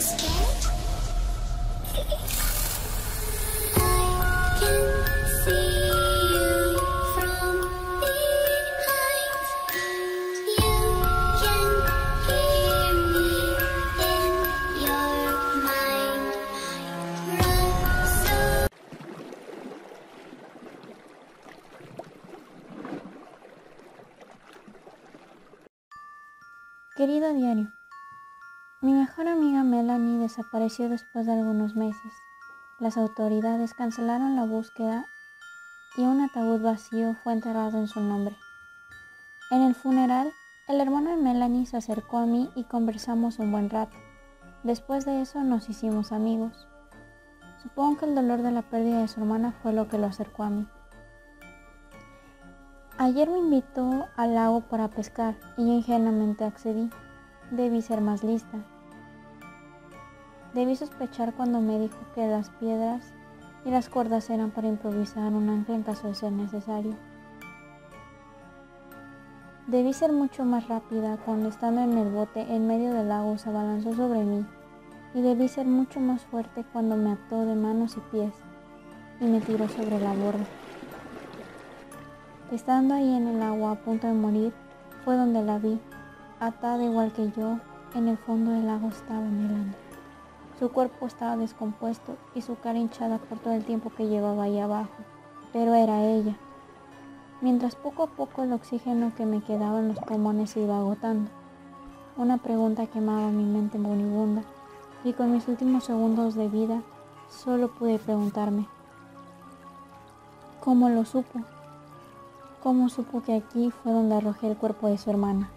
scared? I can see you from behind. You can hear me in your mind. Querido diario. Mi mejor amiga Melanie desapareció después de algunos meses. Las autoridades cancelaron la búsqueda y un ataúd vacío fue enterrado en su nombre. En el funeral, el hermano de Melanie se acercó a mí y conversamos un buen rato. Después de eso nos hicimos amigos. Supongo que el dolor de la pérdida de su hermana fue lo que lo acercó a mí. Ayer me invitó al lago para pescar y ingenuamente accedí. Debí ser más lista. Debí sospechar cuando me dijo que las piedras y las cuerdas eran para improvisar un ancla en caso de ser necesario. Debí ser mucho más rápida cuando estando en el bote en medio del lago se abalanzó sobre mí y debí ser mucho más fuerte cuando me ató de manos y pies y me tiró sobre la borda. Estando ahí en el agua a punto de morir, fue donde la vi, atada igual que yo, en el fondo del lago estaba anhelando. Su cuerpo estaba descompuesto y su cara hinchada por todo el tiempo que llevaba ahí abajo, pero era ella. Mientras poco a poco el oxígeno que me quedaba en los pulmones se iba agotando. Una pregunta quemaba mi mente moribunda y con mis últimos segundos de vida solo pude preguntarme, ¿cómo lo supo? ¿Cómo supo que aquí fue donde arrojé el cuerpo de su hermana?